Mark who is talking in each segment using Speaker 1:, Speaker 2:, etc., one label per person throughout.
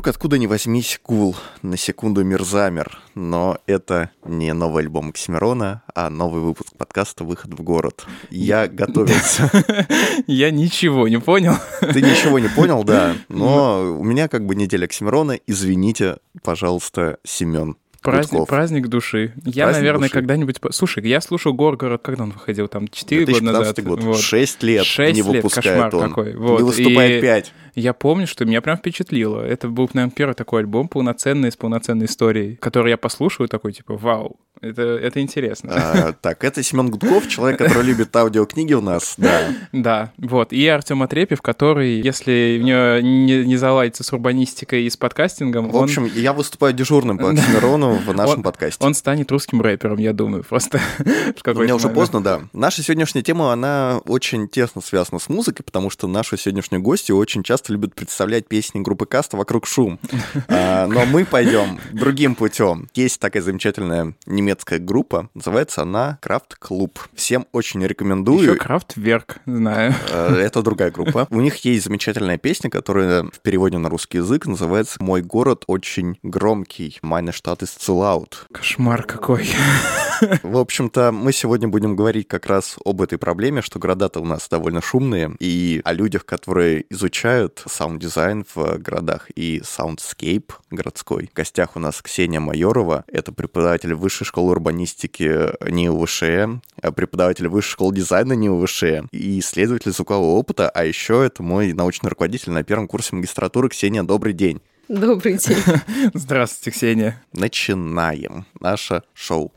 Speaker 1: Вдруг откуда ни возьмись гул, на секунду мир замер. Но это не новый альбом Оксимирона, а новый выпуск подкаста «Выход в город». Я готовился.
Speaker 2: Я ничего не понял.
Speaker 1: Ты ничего не понял, да. Но у меня как бы неделя Оксимирона. Извините, пожалуйста, Семен.
Speaker 2: Праздник, праздник души. Я, праздник наверное, души. когда-нибудь... Слушай, я слушал Горгород, когда он выходил? Там 4 года назад.
Speaker 1: год. Вот. 6 лет 6 не
Speaker 2: лет,
Speaker 1: выпускает
Speaker 2: он. Какой. Вот.
Speaker 1: Не выступает и 5.
Speaker 2: Я помню, что меня прям впечатлило. Это был, наверное, первый такой альбом полноценный, с полноценной историей, который я послушаю, такой, типа, вау, это, это интересно.
Speaker 1: А, так, это Семен Гудков, человек, который любит аудиокниги у нас, да.
Speaker 2: Да, вот. И Артем Отрепев, который, если в него не, не заладится с урбанистикой и с подкастингом,
Speaker 1: В общем, он... я выступаю дежурным по Оксимирону в нашем
Speaker 2: он,
Speaker 1: подкасте.
Speaker 2: Он станет русским рэпером, я думаю, просто
Speaker 1: Мне уже поздно, да. Наша сегодняшняя тема, она очень тесно связана с музыкой, потому что наши сегодняшние гости очень часто любят представлять песни группы Каста «Вокруг шум». А, но мы пойдем другим путем. Есть такая замечательная немецкая немецкая группа. Называется она Крафт Клуб. Всем очень рекомендую.
Speaker 2: Еще Крафтверк, знаю.
Speaker 1: Э, это другая группа. У них есть замечательная песня, которая в переводе на русский язык называется «Мой город очень громкий. Stadt ist zu laut».
Speaker 2: Кошмар какой.
Speaker 1: В общем-то, мы сегодня будем говорить как раз об этой проблеме, что города-то у нас довольно шумные, и о людях, которые изучают саунд-дизайн в городах и soundscape городской. В гостях у нас Ксения Майорова, это преподаватель высшей школы урбанистики НИУ ВШЭ, преподаватель высшей школы дизайна НИУ ВШЭ и исследователь звукового опыта, а еще это мой научный руководитель на первом курсе магистратуры. Ксения, добрый день.
Speaker 3: Добрый день.
Speaker 2: Здравствуйте, Ксения.
Speaker 1: Начинаем наше шоу.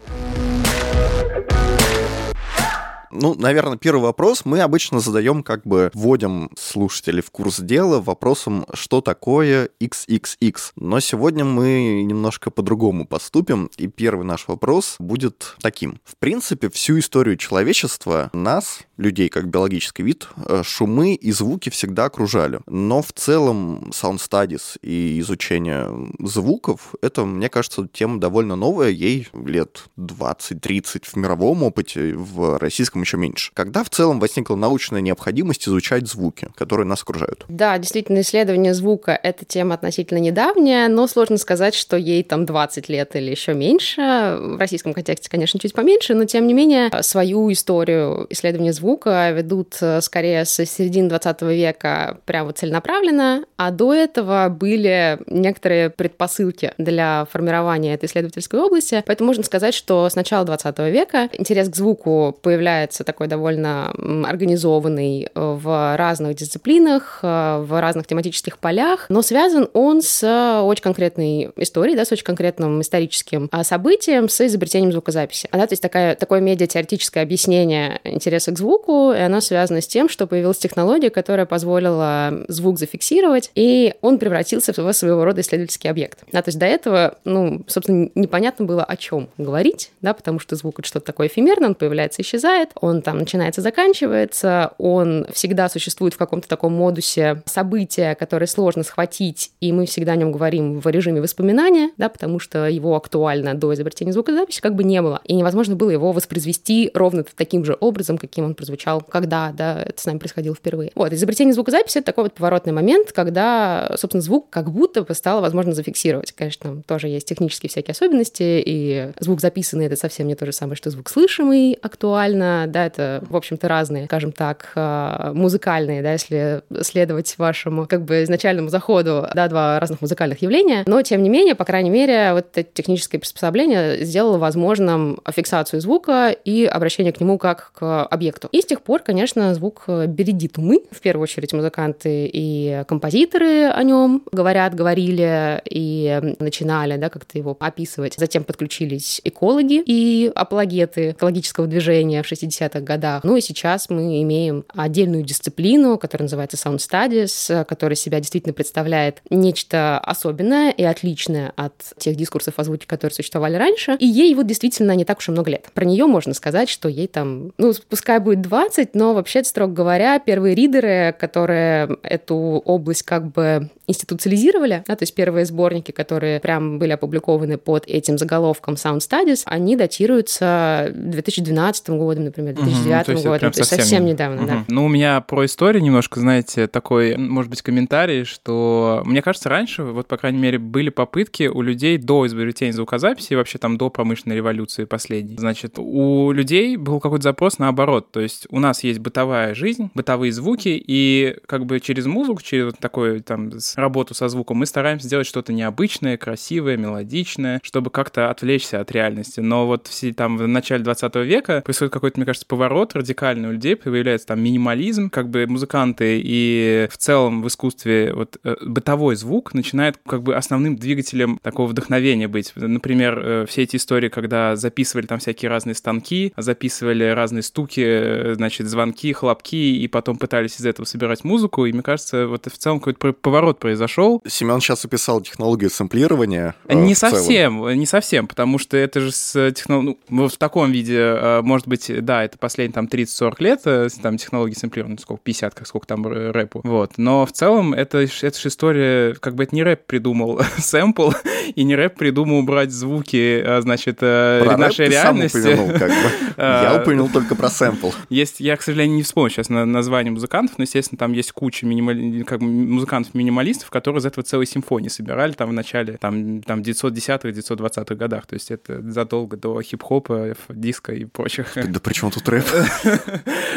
Speaker 1: Ну, наверное, первый вопрос мы обычно задаем, как бы вводим слушателей в курс дела вопросом, что такое XXX. Но сегодня мы немножко по-другому поступим, и первый наш вопрос будет таким. В принципе, всю историю человечества нас, людей как биологический вид, э, шумы и звуки всегда окружали. Но в целом Sound Studies и изучение звуков, это, мне кажется, тема довольно новая, ей лет 20-30 в мировом опыте, в российском еще меньше. Когда в целом возникла научная необходимость изучать звуки, которые нас окружают?
Speaker 3: Да, действительно, исследование звука — это тема относительно недавняя, но сложно сказать, что ей там 20 лет или еще меньше. В российском контексте, конечно, чуть поменьше, но тем не менее свою историю исследования звука ведут э, скорее с середины 20 века прямо целенаправленно, а до этого были некоторые предпосылки для формирования этой исследовательской области. Поэтому можно сказать, что с начала 20 века интерес к звуку появляется получается такой довольно организованный э, в разных дисциплинах, э, в разных тематических полях, но связан он с очень конкретной историей, да, с очень конкретным историческим а, событием, с изобретением звукозаписи. Да, то есть такая, такое медиа-теоретическое объяснение интереса к звуку, и оно связано с тем, что появилась технология, которая позволила звук зафиксировать, и он превратился в своего рода исследовательский объект. Да, то есть до этого, ну, собственно, непонятно было, о чем говорить, да, потому что звук — это что-то такое эфемерное, он появляется, исчезает, он там начинается, заканчивается, он всегда существует в каком-то таком модусе события, которые сложно схватить, и мы всегда о нем говорим в режиме воспоминания, да, потому что его актуально до изобретения звукозаписи как бы не было, и невозможно было его воспроизвести ровно таким же образом, каким он прозвучал, когда, да, это с нами происходило впервые. Вот, изобретение звукозаписи — это такой вот поворотный момент, когда, собственно, звук как будто бы стало возможно зафиксировать. Конечно, тоже есть технические всякие особенности, и звук записанный — это совсем не то же самое, что звук слышимый актуально, да, это, в общем-то, разные, скажем так, а, музыкальные, да, если следовать вашему, как бы, изначальному заходу, да, два разных музыкальных явления, но, тем не менее, по крайней мере, вот это техническое приспособление сделало возможным фиксацию звука и обращение к нему как к объекту. И с тех пор, конечно, звук бередит умы, в первую очередь музыканты и композиторы о нем говорят, говорили и начинали, да, как-то его описывать. Затем подключились экологи и апологеты экологического движения в 60 60-х годах. Ну и сейчас мы имеем отдельную дисциплину, которая называется Sound Studies, которая себя действительно представляет нечто особенное и отличное от тех дискурсов о звуке, которые существовали раньше. И ей вот действительно не так уж и много лет. Про нее можно сказать, что ей там, ну, пускай будет 20, но вообще, строго говоря, первые ридеры, которые эту область как бы институциализировали, да, то есть первые сборники, которые прям были опубликованы под этим заголовком Sound Studies, они датируются 2012 годом, например, 2009 угу, годом, то есть совсем, совсем недавно, угу. да.
Speaker 2: Ну, у меня про историю немножко, знаете, такой, может быть, комментарий, что мне кажется, раньше, вот, по крайней мере, были попытки у людей до изобретения звукозаписи, вообще там до промышленной революции последней. Значит, у людей был какой-то запрос наоборот, то есть у нас есть бытовая жизнь, бытовые звуки, и как бы через музыку, через вот такую там работу со звуком мы стараемся сделать что-то необычное, красивое, мелодичное, чтобы как-то отвлечься от реальности. Но вот все там в начале 20 века происходит какой-то, мне кажется, поворот радикальный у людей, появляется там минимализм, как бы музыканты и в целом в искусстве вот э, бытовой звук начинает как бы основным двигателем такого вдохновения быть. Например, э, все эти истории, когда записывали там всякие разные станки, записывали разные стуки, э, значит, звонки, хлопки, и потом пытались из этого собирать музыку, и мне кажется, вот в целом какой-то поворот произошел.
Speaker 1: Семен сейчас описал технологию сэмплирования.
Speaker 2: Не совсем, целом. не совсем, потому что это же с технологией, ну, в таком виде, может быть, да, это последние там 30-40 лет, там технологии сэмплирования, сколько, 50, как сколько там рэпу, вот. Но в целом это, это же история, как бы это не рэп придумал сэмпл, и не рэп придумал брать звуки, значит, э,
Speaker 1: про
Speaker 2: нашей
Speaker 1: рэп
Speaker 2: реальности.
Speaker 1: Упомянул, как бы. Я а, упомянул только про сэмпл.
Speaker 2: Есть, я, к сожалению, не вспомню сейчас название музыкантов, но, естественно, там есть куча минимали... как бы музыкантов-минималистов, которые из этого целые симфонии собирали там в начале, там, там 910-х, 920-х годах. То есть это задолго до хип-хопа, диска и прочих.
Speaker 1: Да при чем тут рэп?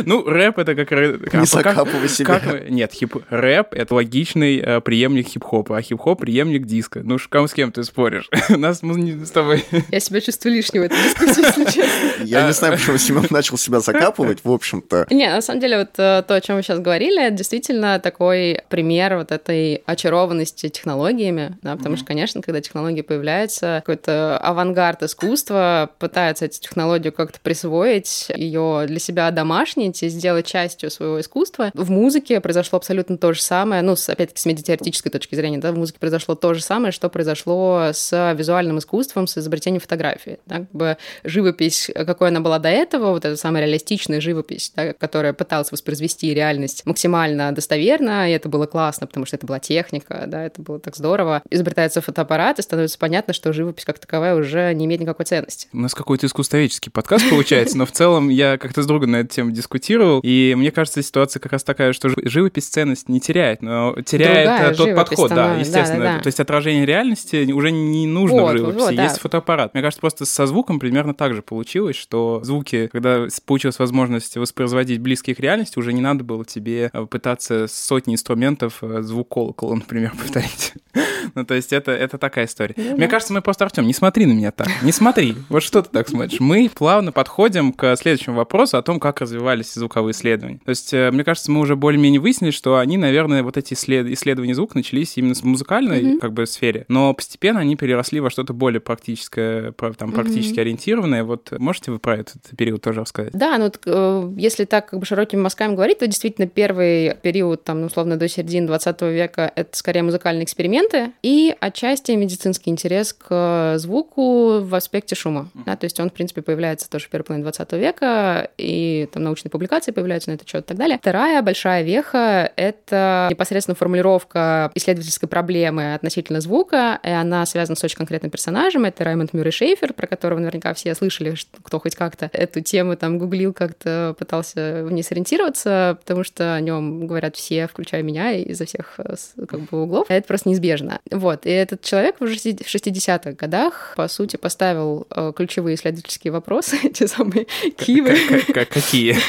Speaker 2: Ну, рэп — это как... Не
Speaker 1: закапывай себя.
Speaker 2: Нет, хип рэп — это логичный э, преемник хип-хопа, а хип-хоп — преемник диска. Ну, кому с кем ты споришь? Нас мы с тобой...
Speaker 3: Я себя чувствую лишней в этой дискуссии, если честно.
Speaker 1: Я не знаю, почему Семен начал себя закапывать, в общем-то.
Speaker 3: Не, на самом деле, вот э, то, о чем мы сейчас говорили, это действительно такой пример вот этой очарованности технологиями, да, потому что, конечно, когда технологии появляются, какой-то авангард искусства пытается эту технологию как-то присвоить, ее для себя домашнить и сделать частью своего искусства. В музыке произошло абсолютно то же самое, ну, опять-таки, с медиатеоретической точки зрения, да, в музыке произошло то же самое, что произошло с визуальным искусством, с изобретением фотографии. Да? Как бы живопись, какой она была до этого, вот эта самая реалистичная живопись, да, которая пыталась воспроизвести реальность максимально достоверно, и это было классно, потому что это была техника, да, это было так здорово. Изобретается фотоаппарат, и становится понятно, что живопись как таковая уже не имеет никакой ценности.
Speaker 2: У нас какой-то искусствоведческий подкаст получается, но в целом я как-то с другом на эту тему дискутировал, и мне кажется, ситуация как раз такая, что живопись ценность не теряет, но теряет тот подход, да, естественно. То есть отражение реальности уже не нужно вот, в живописи, вот, да. есть фотоаппарат. Мне кажется, просто со звуком примерно так же получилось, что звуки, когда получилась возможность воспроизводить близкие к реальности, уже не надо было тебе э, пытаться сотни инструментов э, звук колокола, например, повторить. ну, то есть это, это такая история. Ну, Мне кажется, мы просто, Артем, не смотри на меня так, не смотри. Вот что ты так смотришь. Мы плавно подходим к следующему вопросу о том, как развивались звуковые исследования. То есть, э, мне кажется, мы уже более-менее выяснили, что они, наверное, вот эти исследования звука начались именно с музыкальной mm-hmm. как бы сфере, но постепенно они переросли во что-то более практическое, там, практически mm-hmm. ориентированное. Вот можете вы про этот период тоже рассказать?
Speaker 3: Да, ну, э, если так как бы широкими мазками говорить, то действительно первый период, там, условно, до середины 20 века, это скорее музыкальные эксперименты и отчасти медицинский интерес к звуку в аспекте шума. Mm-hmm. Да, то есть он, в принципе, появляется тоже в первой половине 20 века, и там научные публикации появляются на это счет и так далее. Вторая большая веха — это непосредственно формулировка исследовательской проблемы относительно звука, и она связана с очень конкретным персонажем. Это Раймонд Мюррей Шейфер, про которого наверняка все слышали, кто хоть как-то эту тему там гуглил, как-то пытался в ней сориентироваться, потому что о нем говорят все, включая меня, изо всех э, как бы углов. Это просто неизбежно. Вот. И этот человек в 60-х годах, по сути, поставил э, ключевые исследовательские вопросы, эти самые кивы.
Speaker 2: Какие?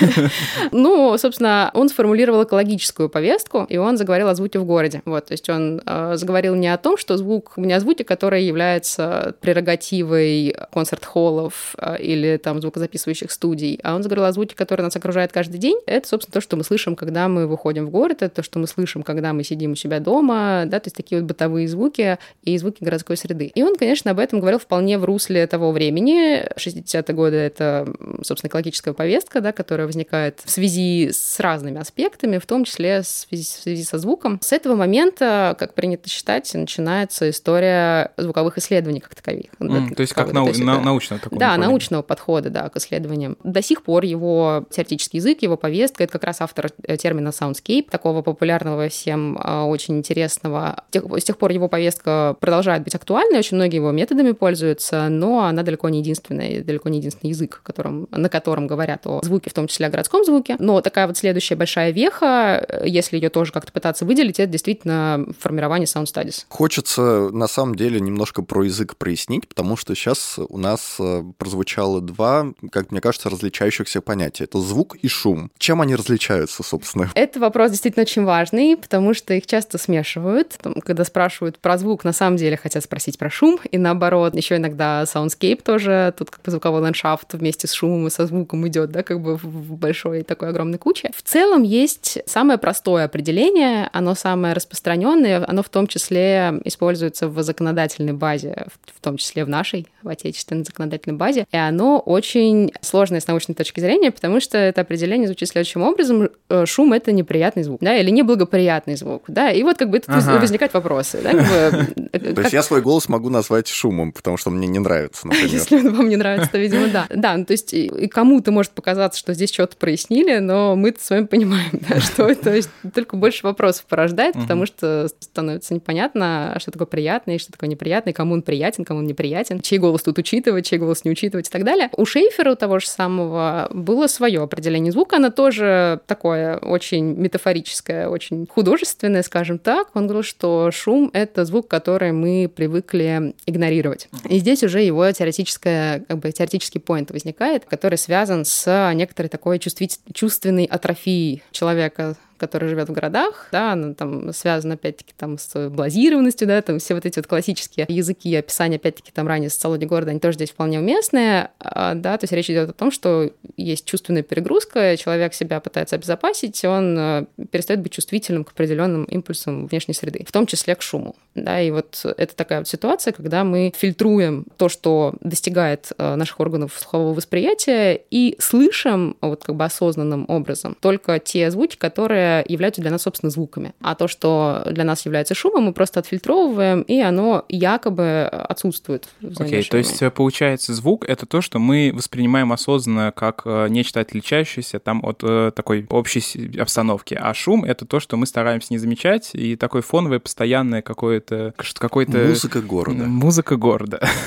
Speaker 3: Ну, собственно, он сформулировал экологическую повестку, и он заговорил о звуке в городе. Вот. То есть он э, заговорил не о том, что звук, не о звуке, который является прерогативой концерт-холлов э, или там звукозаписывающих студий, а он заговорил о звуке, который нас окружает каждый день. Это, собственно, то, что мы слышим, когда мы выходим в город, это то, что мы слышим, когда мы сидим у себя дома, да, то есть такие вот бытовые звуки и звуки городской среды. И он, конечно, об этом говорил вполне в русле того времени. 60-е годы — это, собственно, экологическая повестка, да, которая возникает в связи с разными аспектами, в том числе в связи, в связи со звуком. С этого момента, как принято считать, начинается история звуковых исследований как таковых.
Speaker 2: Mm, то есть как нау- есть на- научного такого
Speaker 3: Да, научного подхода, да, к исследованиям. До сих пор его теоретический язык, его повестка — это как раз автор э, термина soundscape, такого популярного всем а, очень очень интересного. С тех пор его повестка продолжает быть актуальной, очень многие его методами пользуются, но она далеко не единственная, далеко не единственный язык, которым, на котором говорят о звуке, в том числе о городском звуке. Но такая вот следующая большая веха, если ее тоже как-то пытаться выделить, это действительно формирование Sound Studies.
Speaker 1: Хочется, на самом деле, немножко про язык прояснить, потому что сейчас у нас э, прозвучало два, как мне кажется, различающихся понятия. Это звук и шум. Чем они различаются, собственно?
Speaker 3: Это вопрос действительно очень важный, потому что их часто смешивают. Когда спрашивают про звук, на самом деле хотят спросить про шум, и наоборот. Еще иногда soundscape тоже, тут как бы звуковой ландшафт вместе с шумом и со звуком идет, да, как бы в большой такой огромной куче. В целом есть самое простое определение, оно самое распространенное, оно в том числе используется в законодательной базе, в том числе в нашей, в отечественной законодательной базе, и оно очень сложное с научной точки зрения, потому что это определение звучит следующим образом. Э, шум — это неприятный звук, да, или неблагоприятный звук, да, и вот как бы тут ага. возникают вопросы, да, как бы,
Speaker 1: э, То есть я свой голос могу назвать шумом, потому что мне не нравится, например.
Speaker 3: Если он вам не нравится, то, видимо, да. Да, ну, то есть и кому-то может показаться, что здесь что-то прояснили, но мы с вами понимаем, да, что это, только больше вопросов порождает, потому что становится непонятно, что такое приятный, что такое неприятный, кому он приятен, кому он неприятен, чей голос тут учитывать, чей голос не учитывать и так далее. У Шейфера, у того же самого, было свое определение звука, оно тоже такое очень метафорическое, очень художественное, скажем так. Он говорил, что шум — это звук, который мы привыкли игнорировать. И здесь уже его теоретическое, как бы теоретический поинт возникает, который связан с некоторой такой чувственной атрофией человека, который живет в городах, да, она там связана, опять-таки, там с блазированностью, да, там все вот эти вот классические языки описания, опять-таки, там ранее социологии города, они тоже здесь вполне уместные, а, да, то есть речь идет о том, что есть чувственная перегрузка, человек себя пытается обезопасить, он э, перестает быть чувствительным к определенным импульсам внешней среды, в том числе к шуму, да, и вот это такая вот ситуация, когда мы фильтруем то, что достигает э, наших органов слухового восприятия, и слышим вот как бы осознанным образом только те звуки, которые являются для нас, собственно, звуками. А то, что для нас является шумом, мы просто отфильтровываем, и оно якобы отсутствует.
Speaker 2: Окей, okay, то есть э, получается звук — это то, что мы воспринимаем осознанно как э, нечто отличающееся там от э, такой общей обстановки, а шум — это то, что мы стараемся не замечать, и такой фоновый, постоянное какое-то... какой-то...
Speaker 1: Музыка города.
Speaker 2: Музыка города.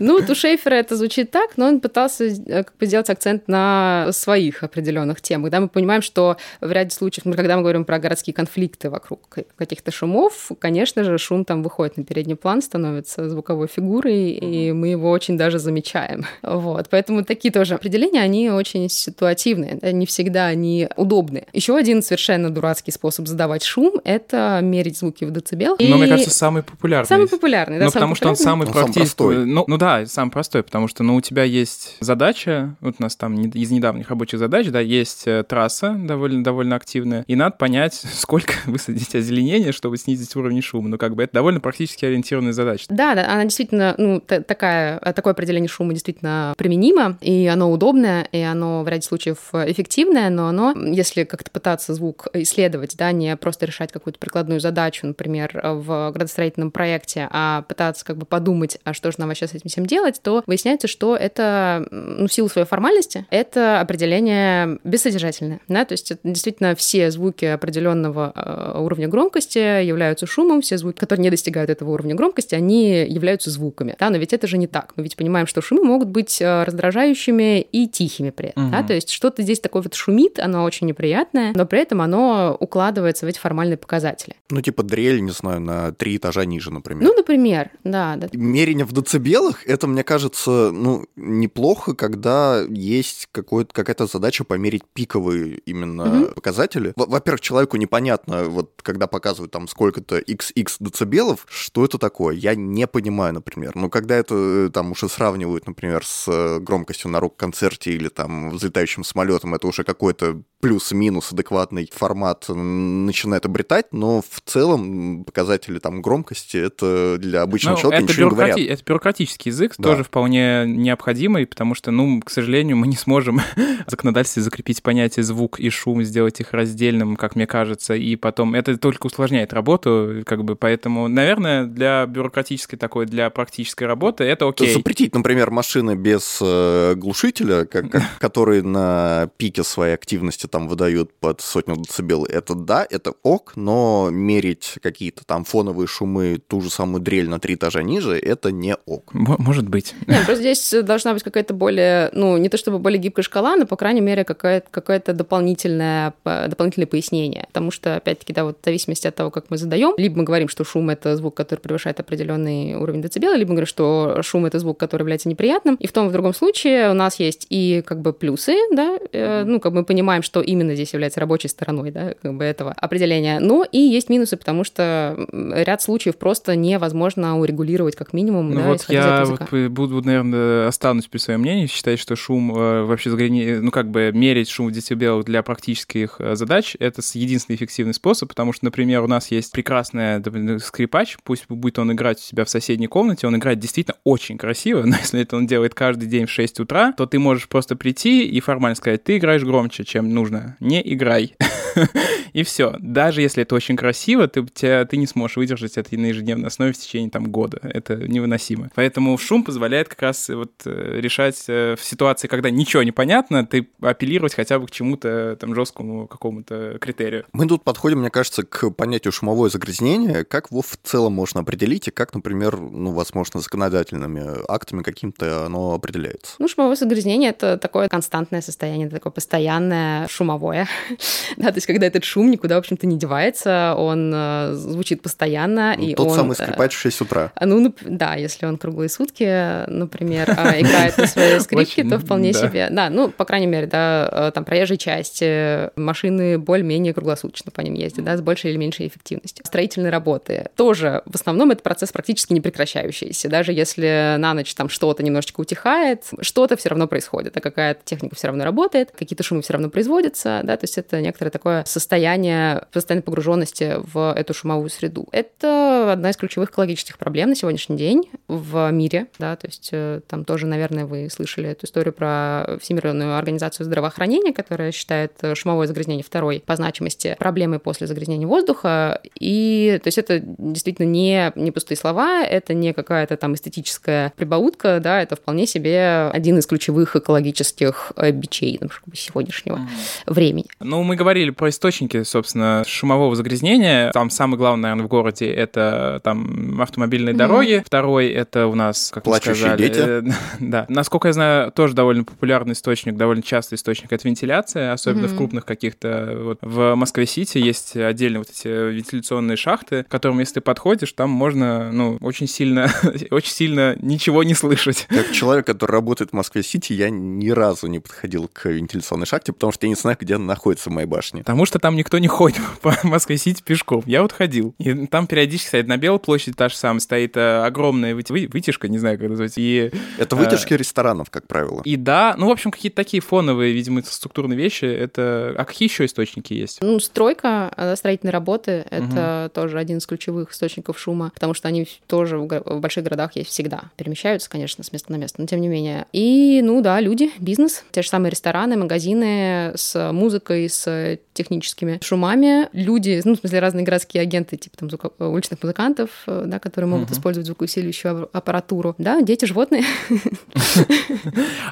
Speaker 3: Ну, вот у Шейфера это звучит так, но он пытался как бы сделать акцент на своих определенных темах. Да, мы понимаем, что в ряде случаев, когда мы говорим про городские конфликты вокруг каких-то шумов, конечно же, шум там выходит на передний план, становится звуковой фигурой, и мы его очень даже замечаем. Вот, поэтому такие тоже определения, они очень ситуативные, да, не всегда они удобные. Еще один совершенно дурацкий способ задавать шум — это мерить звуки в децибел.
Speaker 2: Но, и... мне кажется, самый популярный.
Speaker 3: Самый популярный, да,
Speaker 2: Ну, потому что он самый практический. Ну, ну да, самый простой, потому что, ну, у тебя есть задача, вот у нас там из недавних рабочих задач, да, есть э, трасса довольно, довольно активная, и надо понять, сколько высадить озеленения, чтобы снизить уровень шума. Ну, как бы это довольно практически ориентированная задача.
Speaker 3: Да, да, она действительно, ну, такая, такое определение шума действительно применимо, и оно удобное, и оно в ряде случаев эффективное, но оно, если как-то пытаться звук исследовать, да, не просто решать какую-то прикладную задачу, например, в градостроительном проекте, а пытаться как бы подумать, а что же нам вообще с этим всем делать, то выясняется, что это, ну, в силу своей формальности, это определение бессодержательное, да, то есть действительно все звуки звуки определенного э, уровня громкости являются шумом, все звуки, которые не достигают этого уровня громкости, они являются звуками. Да? Но ведь это же не так. Мы ведь понимаем, что шумы могут быть э, раздражающими и тихими при этом. Угу. Да? То есть что-то здесь такое вот шумит, оно очень неприятное, но при этом оно укладывается в эти формальные показатели.
Speaker 1: Ну, типа дрель, не знаю, на три этажа ниже, например.
Speaker 3: Ну, например, да. да.
Speaker 1: Мерение в децибелах, это, мне кажется, ну, неплохо, когда есть какая-то задача померить пиковые именно угу. показатели во-первых, человеку непонятно, вот когда показывают там сколько-то XX децибелов, что это такое, я не понимаю, например. Но когда это э, там уже сравнивают, например, с э, громкостью на рок-концерте или там взлетающим самолетом, это уже какой-то плюс-минус адекватный формат начинает обретать, но в целом показатели там громкости это для обычного ну, человека это ничего не говорят.
Speaker 2: Это бюрократический язык, да. тоже вполне необходимый, потому что, ну, к сожалению, мы не сможем в законодательстве закрепить понятие звук и шум, сделать их раздельным, как мне кажется, и потом это только усложняет работу, как бы, поэтому, наверное, для бюрократической такой, для практической работы это окей.
Speaker 1: Запретить, например, машины без э, глушителя, как, который на пике своей активности там выдают под сотню децибел, это да, это ок, но мерить какие-то там фоновые шумы, ту же самую дрель на три этажа ниже, это не ок.
Speaker 2: М- может быть.
Speaker 3: Нет, просто здесь должна быть какая-то более, ну, не то чтобы более гибкая шкала, но, по крайней мере, какая-то какое дополнительное, дополнительное пояснение. Потому что, опять-таки, да, вот в зависимости от того, как мы задаем, либо мы говорим, что шум — это звук, который превышает определенный уровень децибела, либо мы говорим, что шум — это звук, который является неприятным. И в том и в другом случае у нас есть и как бы плюсы, да, э, ну, как мы понимаем, что именно здесь является рабочей стороной, да, как бы этого определения. Но и есть минусы, потому что ряд случаев просто невозможно урегулировать как минимум,
Speaker 2: ну
Speaker 3: да,
Speaker 2: вот я вот
Speaker 3: буду,
Speaker 2: наверное, останусь при своем мнении, считать, что шум э, вообще заграни... ну, как бы мерить шум в децибелах для практических э, задач — это единственный эффективный способ, потому что, например, у нас есть прекрасный скрипач, пусть будет он играть у себя в соседней комнате, он играет действительно очень красиво, но если это он делает каждый день в 6 утра, то ты можешь просто прийти и формально сказать, ты играешь громче, чем нужно, не играй. и все. Даже если это очень красиво, ты, тебя, ты не сможешь выдержать это на ежедневной основе в течение там года. Это невыносимо. Поэтому шум позволяет как раз вот э, решать э, в ситуации, когда ничего не понятно, ты апеллировать хотя бы к чему-то там жесткому какому-то критерию.
Speaker 1: Мы тут подходим, мне кажется, к понятию шумовое загрязнение. Как его в целом можно определить и как, например, ну, возможно, законодательными актами каким-то оно определяется?
Speaker 3: Ну, шумовое загрязнение — это такое константное состояние, это такое постоянное шумовое. да, то есть когда этот шум никуда, в общем-то, не девается, он э, звучит постоянно.
Speaker 1: Ну,
Speaker 3: и
Speaker 1: тот
Speaker 3: он,
Speaker 1: самый скрипач в 6 утра.
Speaker 3: Ну, ну, да, если он круглые сутки, например, э, играет на своей скрипке, то вполне себе. Да, ну, по крайней мере, да, э, там проезжей части, машины более-менее круглосуточно по ним ездят, да, с большей или меньшей эффективностью. Строительные работы тоже, в основном, это процесс практически не прекращающийся. Даже если на ночь там что-то немножечко утихает, что-то все равно происходит, а какая-то техника все равно работает, какие-то шумы все равно производятся, да, то есть это некоторое такое состояние постоянной погруженности в эту шумовую среду. Это одна из ключевых экологических проблем на сегодняшний день в мире, да, то есть э, там тоже, наверное, вы слышали эту историю про Всемирную организацию здравоохранения, которая считает шумовое загрязнение второй по значимости проблемой после загрязнения воздуха. И то есть это действительно не, не пустые слова, это не какая-то там эстетическая прибаутка, да, это вполне себе один из ключевых экологических э, бичей ну, сегодняшнего. Времени.
Speaker 2: Ну, мы говорили про источники, собственно, шумового загрязнения. Там самый главный, наверное, в городе это там автомобильные mm-hmm. дороги. Второй это у нас, как
Speaker 1: Плачущие
Speaker 2: мы сказали,
Speaker 1: дети.
Speaker 2: Да. Насколько я знаю, тоже довольно популярный источник, довольно частый источник это вентиляция, особенно mm-hmm. в крупных каких-то. Вот, в Москве-Сити есть отдельно вот эти вентиляционные шахты, к которым, если ты подходишь, там можно, ну, очень сильно, очень сильно ничего не слышать.
Speaker 1: Как человек, который работает в Москве-Сити, я ни разу не подходил к вентиляционной шахте, потому что я не знаю, где она находится в моей башне.
Speaker 2: Потому что там никто не ходит по Москве-Сити пешком. Я вот ходил. И там периодически стоит на Белой площади та же самая, стоит э, огромная вытяжка, не знаю, как называется. И,
Speaker 1: это вытяжки э, ресторанов, как правило.
Speaker 2: И да, ну, в общем, какие-то такие фоновые, видимо, инфраструктурные вещи. Это... А какие еще источники есть?
Speaker 3: Ну, стройка, э, строительные работы — это угу. тоже один из ключевых источников шума, потому что они тоже в больших городах есть всегда. Перемещаются, конечно, с места на место, но тем не менее. И, ну да, люди, бизнес, те же самые рестораны, магазины с музыкой, с техническими шумами. Люди, ну, в смысле, разные городские агенты, типа там звуко- уличных музыкантов, э, да, которые могут uh-huh. использовать звукоусиливающую аппаратуру. Да, дети, животные.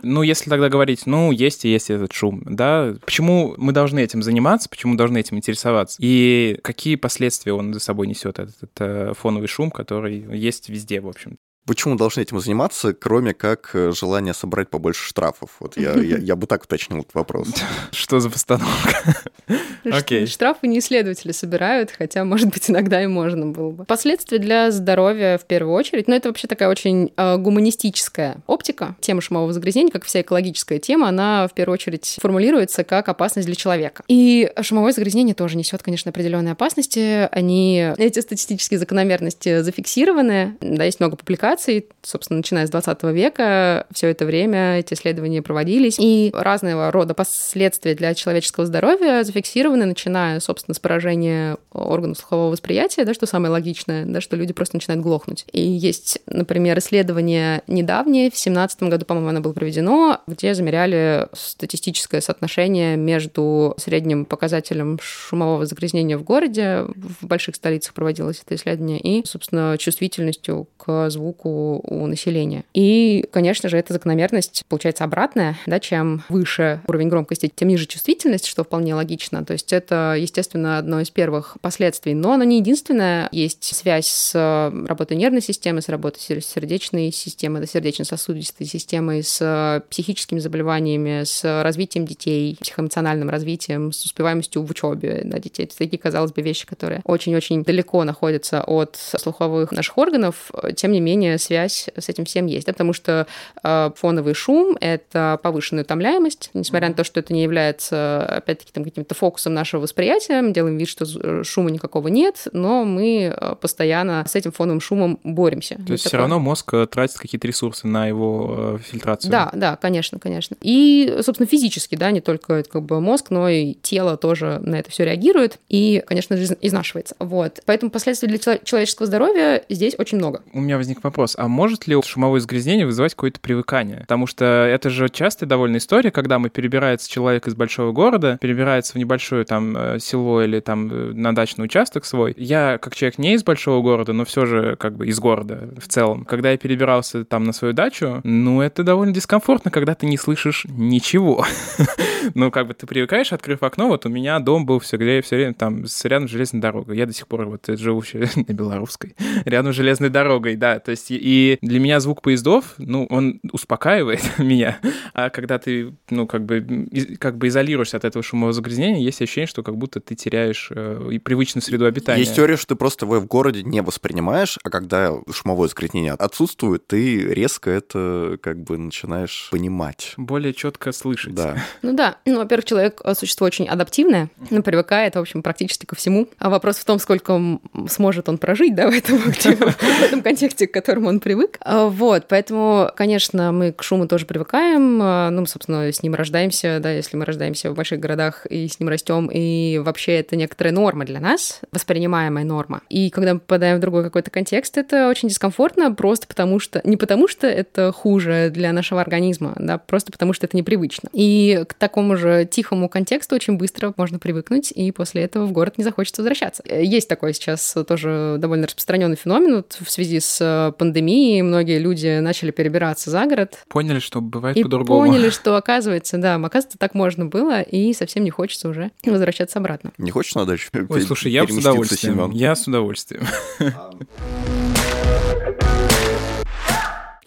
Speaker 2: Ну, если тогда говорить, ну, есть и есть этот шум, да, почему мы должны этим заниматься, почему должны этим интересоваться? И какие последствия он за собой несет, этот, этот фоновый шум, который есть везде, в общем
Speaker 1: Почему должны этим заниматься, кроме как э, желания собрать побольше штрафов? Вот я, я, я бы так уточнил этот вопрос.
Speaker 2: Что за постановка?
Speaker 3: Окей. Штрафы не исследователи собирают, хотя, может быть, иногда и можно было бы. Последствия для здоровья в первую очередь, но это вообще такая очень э, гуманистическая оптика. Тема шумового загрязнения, как вся экологическая тема, она в первую очередь формулируется как опасность для человека. И шумовое загрязнение тоже несет, конечно, определенные опасности. Они, эти статистические закономерности зафиксированы. Да, есть много публикаций публикаций, собственно, начиная с 20 века, все это время эти исследования проводились, и разного рода последствия для человеческого здоровья зафиксированы, начиная, собственно, с поражения органов слухового восприятия, да, что самое логичное, да, что люди просто начинают глохнуть. И есть, например, исследование недавнее, в 2017 году, по-моему, оно было проведено, где замеряли статистическое соотношение между средним показателем шумового загрязнения в городе, в больших столицах проводилось это исследование, и, собственно, чувствительностью к звуку звуку у населения. И, конечно же, эта закономерность получается обратная, да, чем выше уровень громкости, тем ниже чувствительность, что вполне логично. То есть это, естественно, одно из первых последствий, но оно не единственное. Есть связь с работой нервной системы, с работой сердечной системы, сердечно-сосудистой системой, с психическими заболеваниями, с развитием детей, психоэмоциональным развитием, с успеваемостью в учебе на детей. Это такие, казалось бы, вещи, которые очень-очень далеко находятся от слуховых наших органов. Тем не менее, связь с этим всем есть, да, потому что э, фоновый шум — это повышенная утомляемость, несмотря на то, что это не является, опять-таки, там, каким-то фокусом нашего восприятия, мы делаем вид, что э, шума никакого нет, но мы э, постоянно с этим фоновым шумом боремся.
Speaker 2: То есть все равно мозг тратит какие-то ресурсы на его фильтрацию?
Speaker 3: Да, да, конечно, конечно. И, собственно, физически, да, не только как бы мозг, но и тело тоже на это все реагирует и, конечно же, изнашивается. Вот. Поэтому последствий для человеческого здоровья здесь очень много.
Speaker 2: У меня возник вопрос, а может ли шумовое загрязнение вызывать какое-то привыкание? Потому что это же частая довольно история, когда мы перебирается человек из большого города, перебирается в небольшое там э, село или там э, на дачный участок свой. Я, как человек не из большого города, но все же как бы из города в целом, когда я перебирался там на свою дачу, ну, это довольно дискомфортно, когда ты не слышишь ничего. ну, как бы ты привыкаешь, открыв окно, вот у меня дом был все время, все время там рядом с железной дорогой. Я до сих пор вот живу на Белорусской, рядом с железной дорогой, да. То есть и для меня звук поездов, ну, он успокаивает меня. А когда ты, ну, как бы, как бы изолируешься от этого шумового загрязнения, есть ощущение, что как будто ты теряешь э, привычную среду обитания.
Speaker 1: Есть теория, что ты просто его в городе не воспринимаешь, а когда шумовое загрязнение отсутствует, ты резко это как бы начинаешь понимать.
Speaker 2: Более четко слышать.
Speaker 1: Да.
Speaker 3: Ну да, ну, во-первых, человек э, существо очень адаптивное, ну, привыкает, в общем, практически ко всему. А вопрос в том, сколько сможет он прожить, да, в этом, в этом контексте, к которому он привык. А, вот, поэтому, конечно, мы к шуму тоже привыкаем, а, ну, собственно, с ним рождаемся, да, если мы рождаемся в больших городах и с ним растем, и вообще это некоторая норма для нас, воспринимаемая норма. И когда мы попадаем в другой какой-то контекст, это очень дискомфортно, просто потому что, не потому что это хуже для нашего организма, да, просто потому что это непривычно. И к такому же тихому контексту очень быстро можно привыкнуть, и после этого в город не захочется возвращаться. Есть такой сейчас тоже довольно распространенный феномен вот в связи с э, пандемией. Многие люди начали перебираться за город.
Speaker 2: Поняли, что бывает
Speaker 3: и
Speaker 2: по-другому.
Speaker 3: поняли, что оказывается, да, оказывается, так можно было, и совсем не хочется уже возвращаться обратно.
Speaker 1: Не хочешь на дачу?
Speaker 2: Ой, слушай, я с удовольствием. Семен? Я с удовольствием.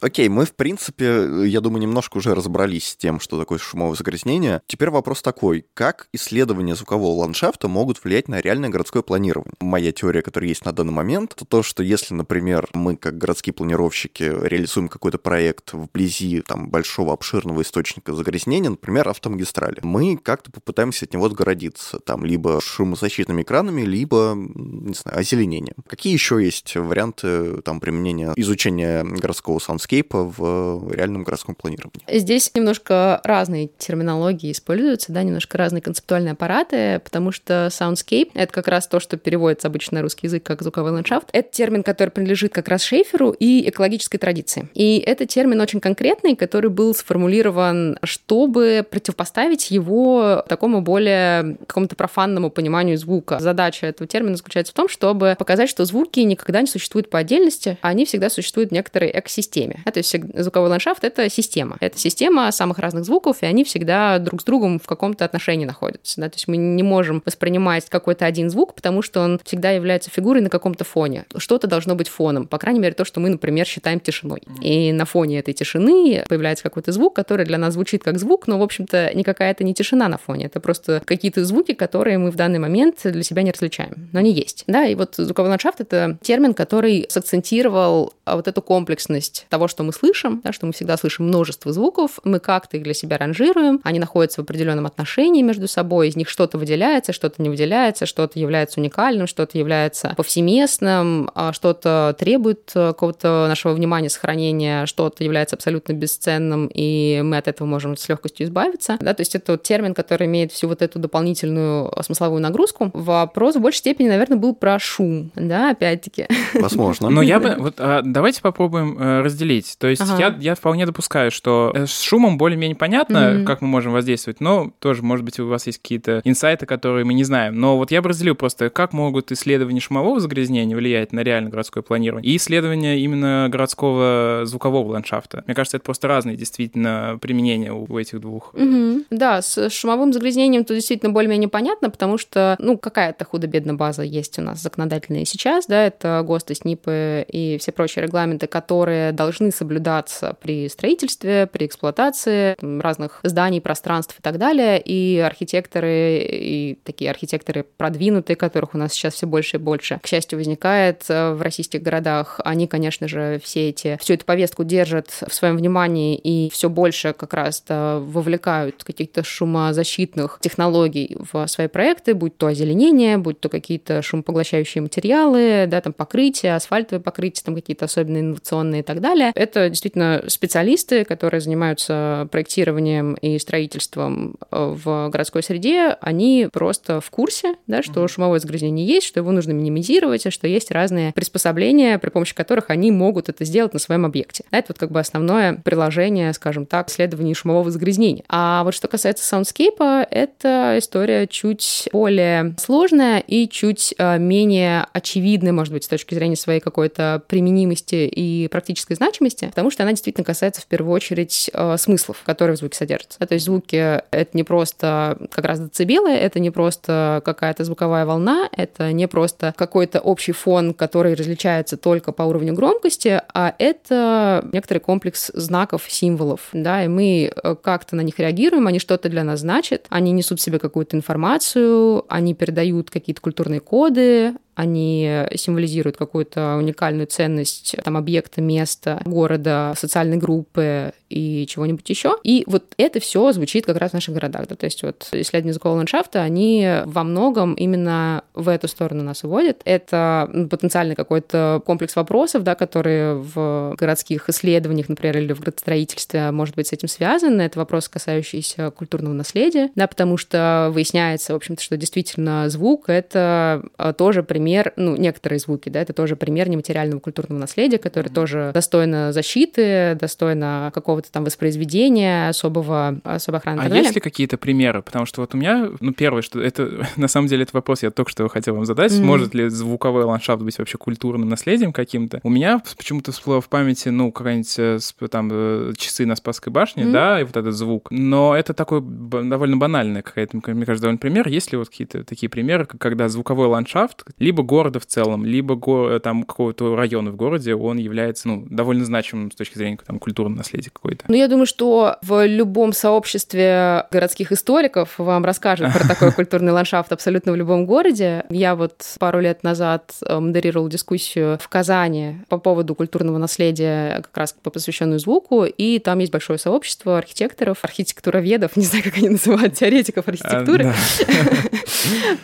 Speaker 1: Окей, мы, в принципе, я думаю, немножко уже разобрались с тем, что такое шумовое загрязнение. Теперь вопрос такой. Как исследования звукового ландшафта могут влиять на реальное городское планирование? Моя теория, которая есть на данный момент, это то, что если, например, мы, как городские планировщики, реализуем какой-то проект вблизи там, большого обширного источника загрязнения, например, автомагистрали, мы как-то попытаемся от него отгородиться, там, либо шумозащитными экранами, либо, не знаю, озеленением. Какие еще есть варианты там, применения изучения городского soundscape а landscape а в реальном городском планировании.
Speaker 3: Здесь немножко разные терминологии используются, да, немножко разные концептуальные аппараты, потому что soundscape — это как раз то, что переводится обычно на русский язык как звуковой ландшафт. Это термин, который принадлежит как раз Шейферу и экологической традиции. И это термин очень конкретный, который был сформулирован, чтобы противопоставить его такому более какому-то профанному пониманию звука. Задача этого термина заключается в том, чтобы показать, что звуки никогда не существуют по отдельности, а они всегда существуют в некоторой экосистеме. Да, то есть звуковой ландшафт — это система. Это система самых разных звуков, и они всегда друг с другом в каком-то отношении находятся. Да? То есть мы не можем воспринимать какой-то один звук, потому что он всегда является фигурой на каком-то фоне. Что-то должно быть фоном. По крайней мере, то, что мы, например, считаем тишиной. И на фоне этой тишины появляется какой-то звук, который для нас звучит как звук, но, в общем-то, никакая это не тишина на фоне. Это просто какие-то звуки, которые мы в данный момент для себя не различаем. Но они есть. Да, и вот звуковой ландшафт — это термин, который сакцентировал вот эту комплексность того, что мы слышим, да, что мы всегда слышим множество звуков, мы как-то их для себя ранжируем, они находятся в определенном отношении между собой, из них что-то выделяется, что-то не выделяется, что-то является уникальным, что-то является повсеместным, а что-то требует э, какого-то нашего внимания, сохранения, что-то является абсолютно бесценным, и мы от этого можем с легкостью избавиться. Да, то есть это вот термин, который имеет всю вот эту дополнительную смысловую нагрузку. Вопрос в большей степени, наверное, был про шум, да, опять-таки.
Speaker 1: Возможно.
Speaker 2: Но я бы... Вот а, давайте попробуем э, разделить разделить. То есть ага. я, я вполне допускаю, что э, с шумом более-менее понятно, mm-hmm. как мы можем воздействовать, но тоже, может быть, у вас есть какие-то инсайты, которые мы не знаем. Но вот я бы разделил просто, как могут исследования шумового загрязнения влиять на реально городское планирование и исследования именно городского звукового ландшафта. Мне кажется, это просто разные действительно применения у, у этих двух.
Speaker 3: Mm-hmm. Да, с шумовым загрязнением тут действительно более-менее понятно, потому что, ну, какая-то худо-бедно база есть у нас законодательная сейчас, да, это ГОСТы, СНИПы и все прочие регламенты, которые должны соблюдаться при строительстве, при эксплуатации разных зданий, пространств и так далее. И архитекторы, и такие архитекторы продвинутые, которых у нас сейчас все больше и больше, к счастью, возникает в российских городах, они, конечно же, все эти, всю эту повестку держат в своем внимании и все больше как раз вовлекают каких-то шумозащитных технологий в свои проекты, будь то озеленение, будь то какие-то шумопоглощающие материалы, да, там покрытие, асфальтовое покрытие, там какие-то особенно инновационные и так далее. Это действительно специалисты, которые занимаются проектированием и строительством э, в городской среде, они просто в курсе, да, что шумовое загрязнение есть, что его нужно минимизировать, и что есть разные приспособления, при помощи которых они могут это сделать на своем объекте. Это вот как бы основное приложение, скажем так, исследований шумового загрязнения. А вот что касается саундскейпа, это история чуть более сложная и чуть э, менее очевидная, может быть, с точки зрения своей какой-то применимости и практической значимости, потому что она действительно касается в первую очередь э, смыслов, которые в звуке содержатся. То есть звуки — это не просто как раз децибелы, это не просто какая-то звуковая волна, это не просто какой-то общий фон, который различается только по уровню громкости, а это некоторый комплекс знаков, символов, да, и мы э, как-то на них реагируем, они что-то для нас значат, они несут в себе какую-то информацию, они передают какие-то культурные коды, они символизируют какую-то уникальную ценность там, объекта, места, города, социальной группы и чего-нибудь еще. И вот это все звучит как раз в наших городах. Да? То есть вот исследования языкового ландшафта, они во многом именно в эту сторону нас уводят. Это потенциальный какой-то комплекс вопросов, да, которые в городских исследованиях, например, или в градостроительстве, может быть, с этим связаны. Это вопросы, касающиеся культурного наследия, да, потому что выясняется, в общем-то, что действительно звук — это а, тоже пример пример, ну, некоторые звуки, да, это тоже пример нематериального культурного наследия, который mm-hmm. тоже достойно защиты, достойно какого-то там воспроизведения, особого, особой охраны.
Speaker 2: А есть ли какие-то примеры? Потому что вот у меня, ну, первое, что это, на самом деле, это вопрос я только что хотел вам задать. Mm-hmm. Может ли звуковой ландшафт быть вообще культурным наследием каким-то? У меня почему-то всплыло в памяти, ну, какая-нибудь э, там э, часы на Спасской башне, mm-hmm. да, и вот этот звук. Но это такой довольно банальный какая-то, мне кажется, довольно пример. Есть ли вот какие-то такие примеры, когда звуковой ландшафт либо либо города в целом, либо го- э, там какого-то района в городе, он является, ну, довольно значимым с точки зрения там культурного наследия какой-то.
Speaker 3: Ну, я думаю, что в любом сообществе городских историков вам расскажут про такой культурный ландшафт абсолютно в любом городе. Я вот пару лет назад э, модерировала дискуссию в Казани по поводу культурного наследия, как раз посвященную звуку, и там есть большое сообщество архитекторов, архитектуроведов, не знаю, как они называют, теоретиков архитектуры, а,